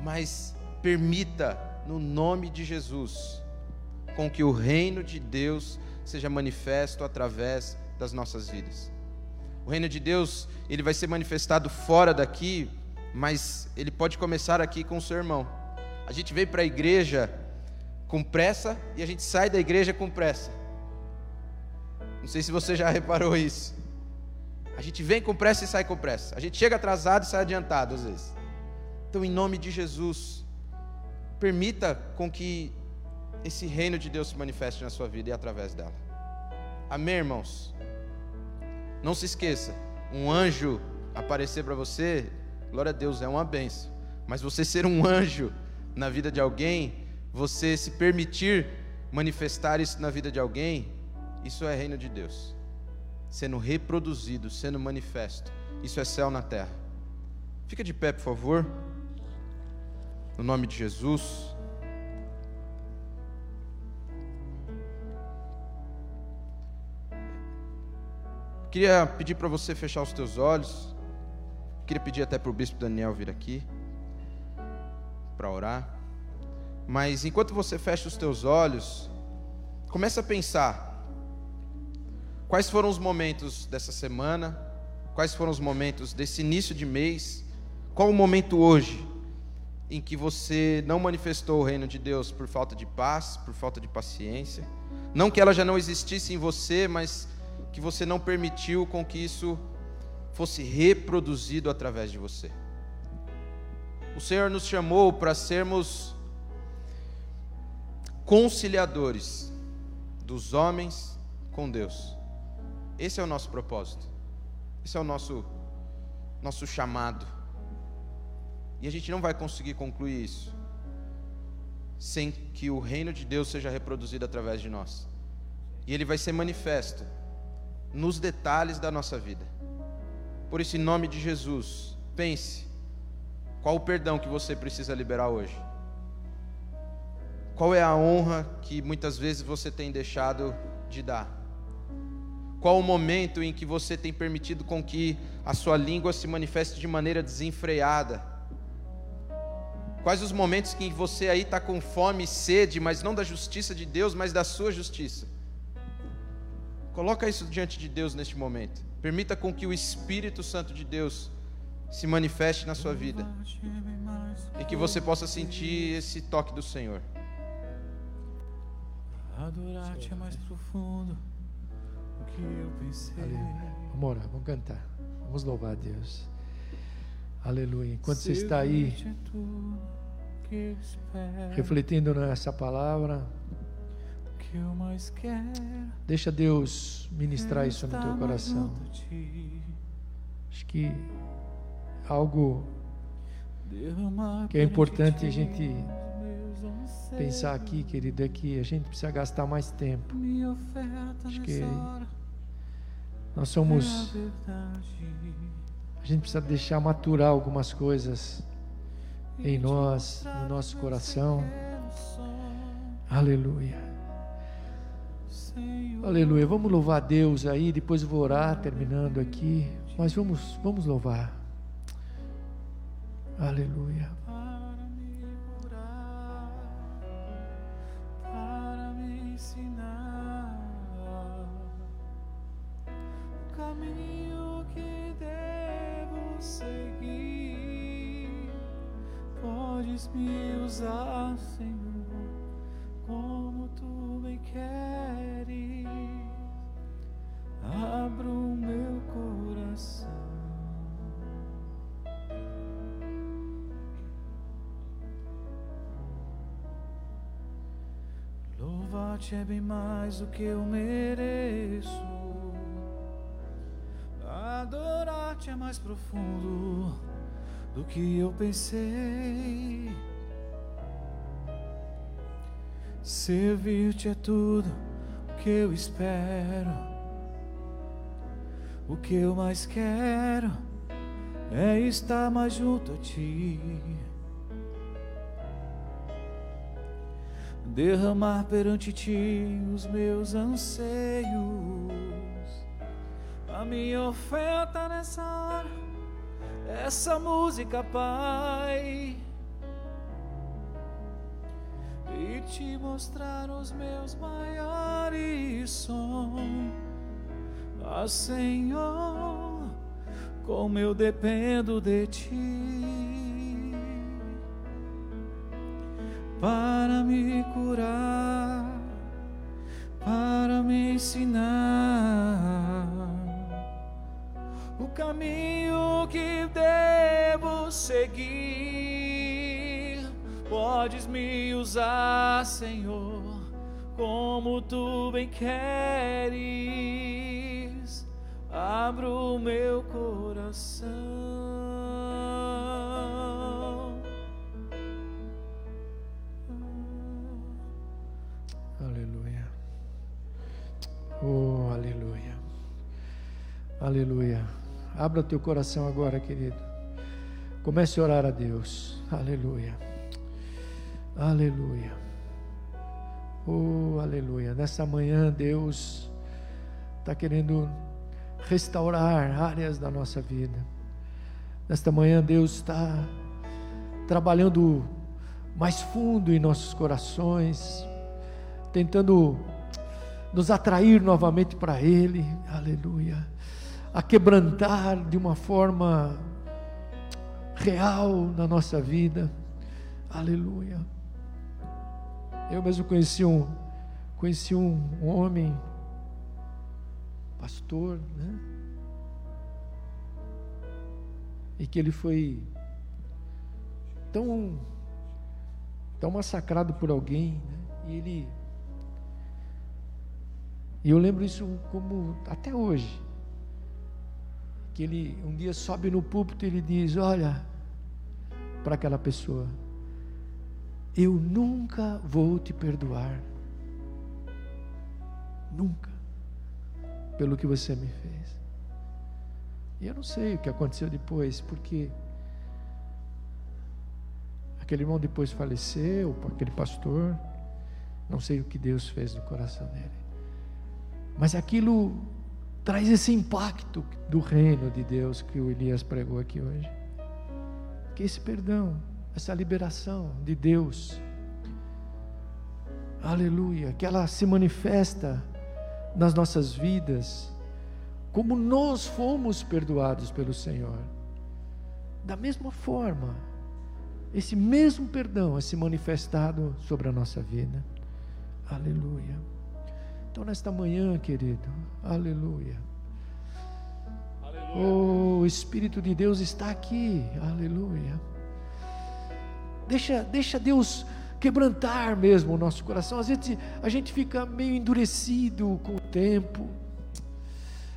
mas permita, no nome de Jesus, com que o reino de Deus seja manifesto através das nossas vidas. O reino de Deus, ele vai ser manifestado fora daqui, mas ele pode começar aqui com o seu irmão. A gente veio para a igreja com pressa e a gente sai da igreja com pressa. Não sei se você já [LAUGHS] reparou isso. A gente vem com pressa e sai com pressa. A gente chega atrasado e sai adiantado às vezes. Então, em nome de Jesus, permita com que esse reino de Deus se manifeste na sua vida e através dela. Amém, irmãos? Não se esqueça, um anjo aparecer para você, glória a Deus, é uma benção. Mas você ser um anjo na vida de alguém, você se permitir manifestar isso na vida de alguém, isso é reino de Deus. Sendo reproduzido, sendo manifesto. Isso é céu na terra. Fica de pé, por favor. No nome de Jesus. Queria pedir para você fechar os teus olhos. Queria pedir até para o bispo Daniel vir aqui para orar. Mas enquanto você fecha os teus olhos, comece a pensar quais foram os momentos dessa semana, quais foram os momentos desse início de mês, qual o momento hoje em que você não manifestou o reino de Deus por falta de paz, por falta de paciência, não que ela já não existisse em você, mas que você não permitiu com que isso fosse reproduzido através de você. O Senhor nos chamou para sermos conciliadores dos homens com Deus. Esse é o nosso propósito. Esse é o nosso nosso chamado. E a gente não vai conseguir concluir isso sem que o reino de Deus seja reproduzido através de nós. E ele vai ser manifesto nos detalhes da nossa vida. Por isso, em nome de Jesus, pense Qual o perdão que você precisa liberar hoje? Qual é a honra que muitas vezes você tem deixado de dar? Qual o momento em que você tem permitido com que a sua língua se manifeste de maneira desenfreada? Quais os momentos que você aí está com fome e sede, mas não da justiça de Deus, mas da sua justiça? Coloca isso diante de Deus neste momento. Permita com que o Espírito Santo de Deus se manifeste na sua vida e que você possa sentir esse toque do Senhor. Adorar-te é mais profundo do que eu pensei. Aleluia. Vamos orar, vamos cantar. Vamos louvar a Deus. Aleluia. Enquanto você está aí refletindo nessa palavra, deixa Deus ministrar isso no teu coração. Acho que algo que é importante a gente pensar aqui, querido, é que a gente precisa gastar mais tempo. Acho que nós somos. A gente precisa deixar maturar algumas coisas em nós, no nosso coração. Aleluia. Aleluia. Vamos louvar a Deus aí, depois vou orar terminando aqui, mas vamos, vamos louvar. Aleluia. Mais do que eu mereço. Adorar-te é mais profundo do que eu pensei. Servir-te é tudo o que eu espero. O que eu mais quero é estar mais junto a ti. Derramar perante ti os meus anseios. A minha oferta nessa hora, essa música, Pai, e te mostrar os meus maiores sonhos, ah, Senhor, como eu dependo de Ti para me curar, para me ensinar o caminho que devo seguir. Podes me usar, Senhor, como tu bem queres. Abro o meu coração. Oh, aleluia. Aleluia. Abra teu coração agora, querido. Comece a orar a Deus. Aleluia. Aleluia. Oh, aleluia. Nessa manhã, Deus está querendo restaurar áreas da nossa vida. Nesta manhã, Deus está trabalhando mais fundo em nossos corações, tentando nos atrair novamente para Ele. Aleluia a quebrantar de uma forma real na nossa vida. Aleluia. Eu mesmo conheci um, conheci um, homem, pastor, né? E que ele foi tão, tão massacrado por alguém, né? E ele. E eu lembro isso como até hoje que ele um dia sobe no púlpito e ele diz: Olha, para aquela pessoa, eu nunca vou te perdoar, nunca, pelo que você me fez. E eu não sei o que aconteceu depois, porque Aquele irmão depois faleceu, aquele pastor. Não sei o que Deus fez no coração dele. Mas aquilo traz esse impacto do reino de Deus que o Elias pregou aqui hoje. Que esse perdão, essa liberação de Deus, aleluia, que ela se manifesta nas nossas vidas, como nós fomos perdoados pelo Senhor. Da mesma forma, esse mesmo perdão é se manifestado sobre a nossa vida. Aleluia. Então, nesta manhã, querido, aleluia. aleluia. Oh, o Espírito de Deus está aqui, aleluia. Deixa, deixa Deus quebrantar mesmo o nosso coração. Às vezes a gente fica meio endurecido com o tempo,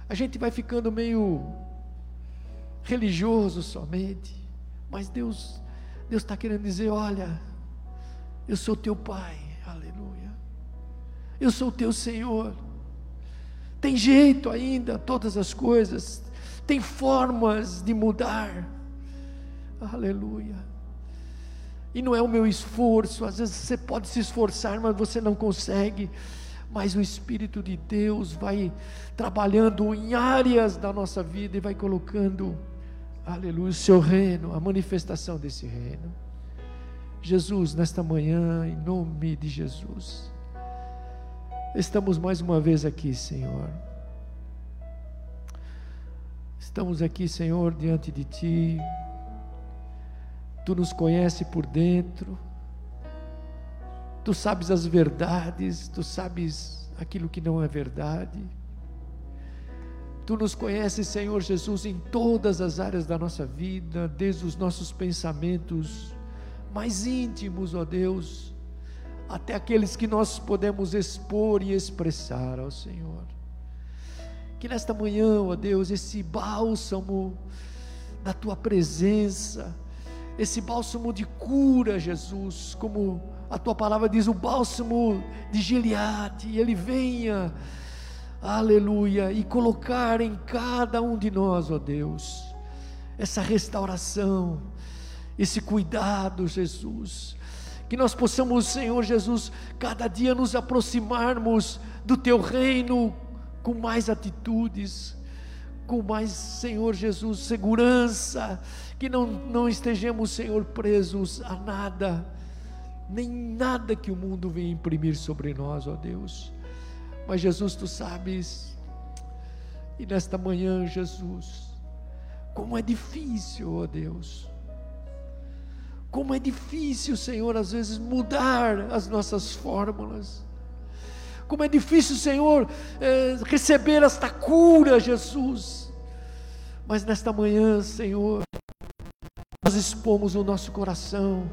a gente vai ficando meio religioso somente, mas Deus, Deus está querendo dizer: olha, eu sou teu Pai, aleluia, eu sou teu Senhor. Tem jeito ainda, todas as coisas, tem formas de mudar, aleluia. E não é o meu esforço, às vezes você pode se esforçar, mas você não consegue. Mas o Espírito de Deus vai trabalhando em áreas da nossa vida e vai colocando, aleluia, o seu reino, a manifestação desse reino. Jesus, nesta manhã, em nome de Jesus, estamos mais uma vez aqui, Senhor. Estamos aqui, Senhor, diante de Ti Tu nos conhece por dentro. Tu sabes as verdades, tu sabes aquilo que não é verdade. Tu nos conheces, Senhor Jesus, em todas as áreas da nossa vida, desde os nossos pensamentos mais íntimos, ó Deus, até aqueles que nós podemos expor e expressar ao Senhor. Que nesta manhã, ó Deus, esse bálsamo da tua presença, esse bálsamo de cura, Jesus, como a tua palavra diz, o bálsamo de Gileade, ele venha, aleluia, e colocar em cada um de nós, ó Deus, essa restauração, esse cuidado, Jesus, que nós possamos, Senhor Jesus, cada dia nos aproximarmos do teu reino com mais atitudes, com mais, Senhor Jesus, segurança, que não, não estejamos, Senhor, presos a nada, nem nada que o mundo venha imprimir sobre nós, ó Deus. Mas Jesus, tu sabes, e nesta manhã, Jesus, como é difícil, ó Deus, como é difícil, Senhor, às vezes mudar as nossas fórmulas. Como é difícil, Senhor, é, receber esta cura, Jesus. Mas nesta manhã, Senhor, nós expomos o nosso coração.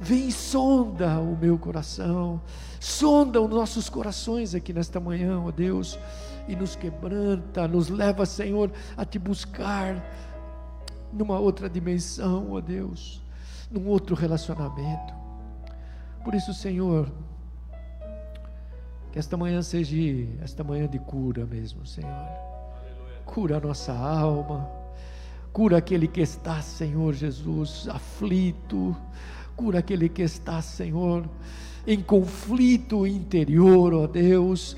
Vem sonda o meu coração, sonda os nossos corações aqui nesta manhã, ó Deus, e nos quebranta, nos leva, Senhor, a te buscar numa outra dimensão, ó Deus, num outro relacionamento. Por isso, Senhor, que esta manhã seja esta manhã de cura mesmo, Senhor. Cura a nossa alma Cura aquele que está, Senhor Jesus, aflito. Cura aquele que está, Senhor, em conflito interior, ó Deus.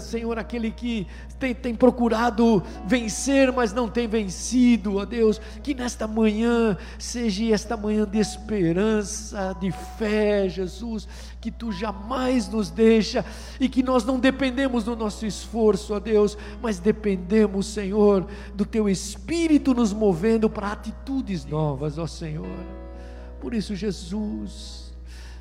Senhor, aquele que tem, tem, procurado vencer, mas não tem vencido, ó Deus, que nesta manhã seja esta manhã de esperança, de fé, Jesus, que tu jamais nos deixa e que nós não dependemos do nosso esforço, ó Deus, mas dependemos, Senhor, do teu Espírito nos movendo para atitudes novas, ó Senhor. Por isso, Jesus,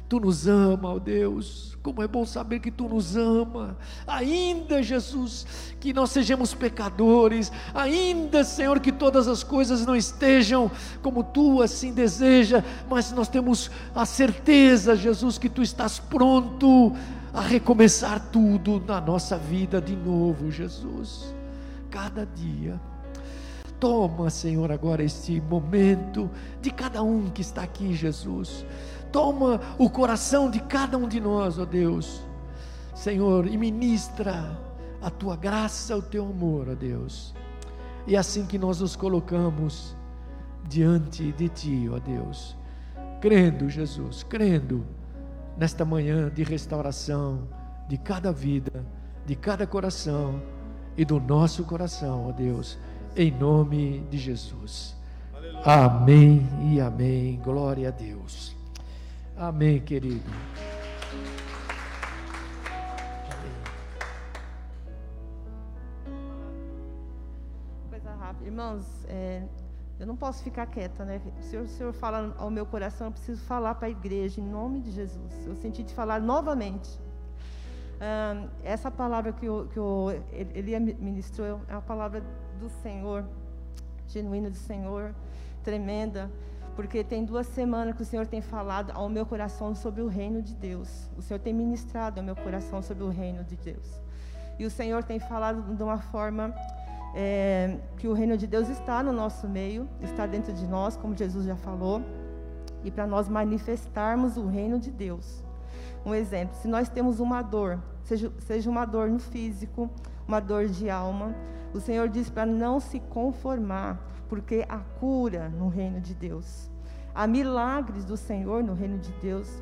tu nos ama, ó Deus como é bom saber que tu nos ama. Ainda, Jesus, que nós sejamos pecadores. Ainda, Senhor, que todas as coisas não estejam como tu assim deseja, mas nós temos a certeza, Jesus, que tu estás pronto a recomeçar tudo na nossa vida de novo, Jesus. Cada dia. Toma, Senhor, agora este momento de cada um que está aqui, Jesus toma o coração de cada um de nós, ó Deus, Senhor, e ministra a tua graça, o teu amor, ó Deus. E é assim que nós nos colocamos diante de ti, ó Deus, crendo, Jesus, crendo nesta manhã de restauração de cada vida, de cada coração e do nosso coração, ó Deus, em nome de Jesus. Amém e amém. Glória a Deus. Amém, querido. Coisa rápida. Irmãos, é, eu não posso ficar quieta, né? Se o Senhor fala ao meu coração, eu preciso falar para a igreja, em nome de Jesus. Eu senti de falar novamente. essa palavra que, o, que o, ele ministrou é uma palavra do Senhor, genuína do Senhor, tremenda, porque tem duas semanas que o Senhor tem falado ao meu coração sobre o reino de Deus. O Senhor tem ministrado ao meu coração sobre o reino de Deus. E o Senhor tem falado de uma forma é, que o reino de Deus está no nosso meio, está dentro de nós, como Jesus já falou, e para nós manifestarmos o reino de Deus. Um exemplo: se nós temos uma dor, seja, seja uma dor no físico, uma dor de alma, o Senhor diz para não se conformar, porque há cura no reino de Deus. Há milagres do Senhor no reino de Deus,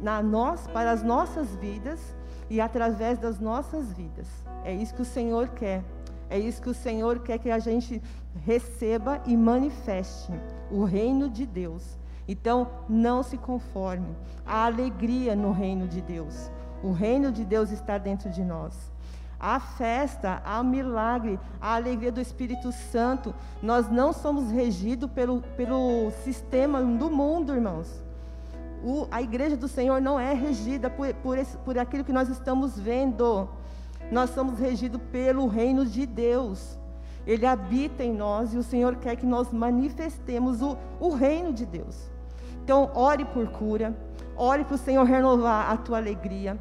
na nós, para as nossas vidas e através das nossas vidas. É isso que o Senhor quer. É isso que o Senhor quer que a gente receba e manifeste o reino de Deus. Então, não se conforme. Há alegria no reino de Deus. O reino de Deus está dentro de nós. Há festa, há milagre, há alegria do Espírito Santo. Nós não somos regidos pelo, pelo sistema do mundo, irmãos. O, a igreja do Senhor não é regida por, por, esse, por aquilo que nós estamos vendo nós somos regidos pelo reino de Deus. Ele habita em nós e o Senhor quer que nós manifestemos o, o reino de Deus. Então, ore por cura, ore para o Senhor renovar a tua alegria,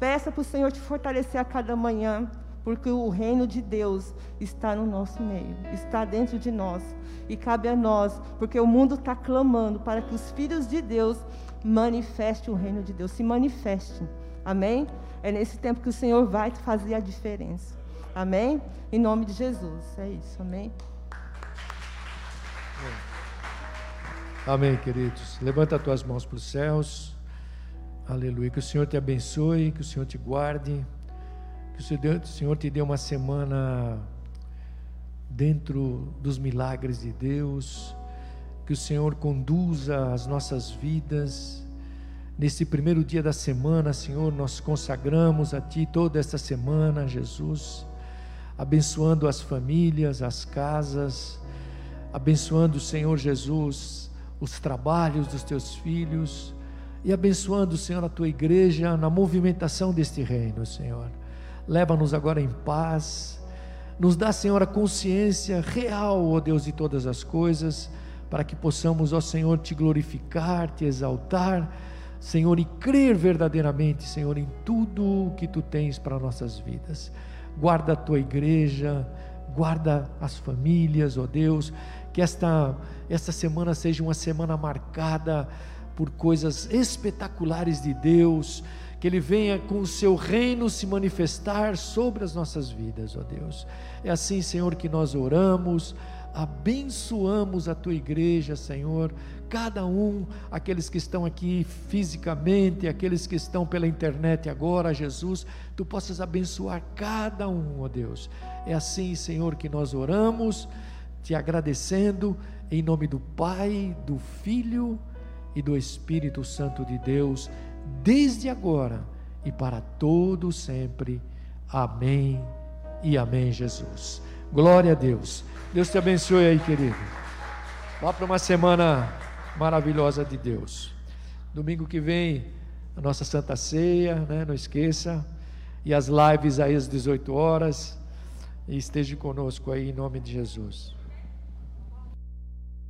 peça para o Senhor te fortalecer a cada manhã, porque o reino de Deus está no nosso meio, está dentro de nós e cabe a nós, porque o mundo está clamando para que os filhos de Deus manifestem o reino de Deus, se manifestem. Amém? É nesse tempo que o Senhor vai fazer a diferença. Amém? Em nome de Jesus. É isso. Amém? Amém, queridos. Levanta as tuas mãos para os céus. Aleluia. Que o Senhor te abençoe, que o Senhor te guarde, que o Senhor te dê uma semana dentro dos milagres de Deus, que o Senhor conduza as nossas vidas Nesse primeiro dia da semana, Senhor, nós consagramos a Ti toda esta semana, Jesus, abençoando as famílias, as casas, abençoando, Senhor Jesus, os trabalhos dos Teus filhos e abençoando, Senhor, a Tua igreja na movimentação deste reino, Senhor. Leva-nos agora em paz, nos dá, Senhor, a consciência real, ó Deus, de todas as coisas, para que possamos, ó Senhor, Te glorificar, Te exaltar Senhor, e crer verdadeiramente, Senhor, em tudo o que tu tens para nossas vidas. Guarda a tua igreja, guarda as famílias, ó Deus, que esta, esta semana seja uma semana marcada por coisas espetaculares de Deus, que Ele venha com o seu reino se manifestar sobre as nossas vidas, ó Deus. É assim, Senhor, que nós oramos, abençoamos a tua igreja, Senhor, cada um, aqueles que estão aqui fisicamente, aqueles que estão pela internet agora, Jesus, tu possas abençoar cada um, ó Deus. É assim, Senhor, que nós oramos, te agradecendo, em nome do Pai, do Filho e do Espírito Santo de Deus, desde agora e para todo sempre. Amém e amém, Jesus. Glória a Deus. Deus te abençoe aí, querido. Vá para uma semana maravilhosa de Deus. Domingo que vem, a nossa Santa Ceia, né? não esqueça. E as lives aí às 18 horas. E esteja conosco aí em nome de Jesus.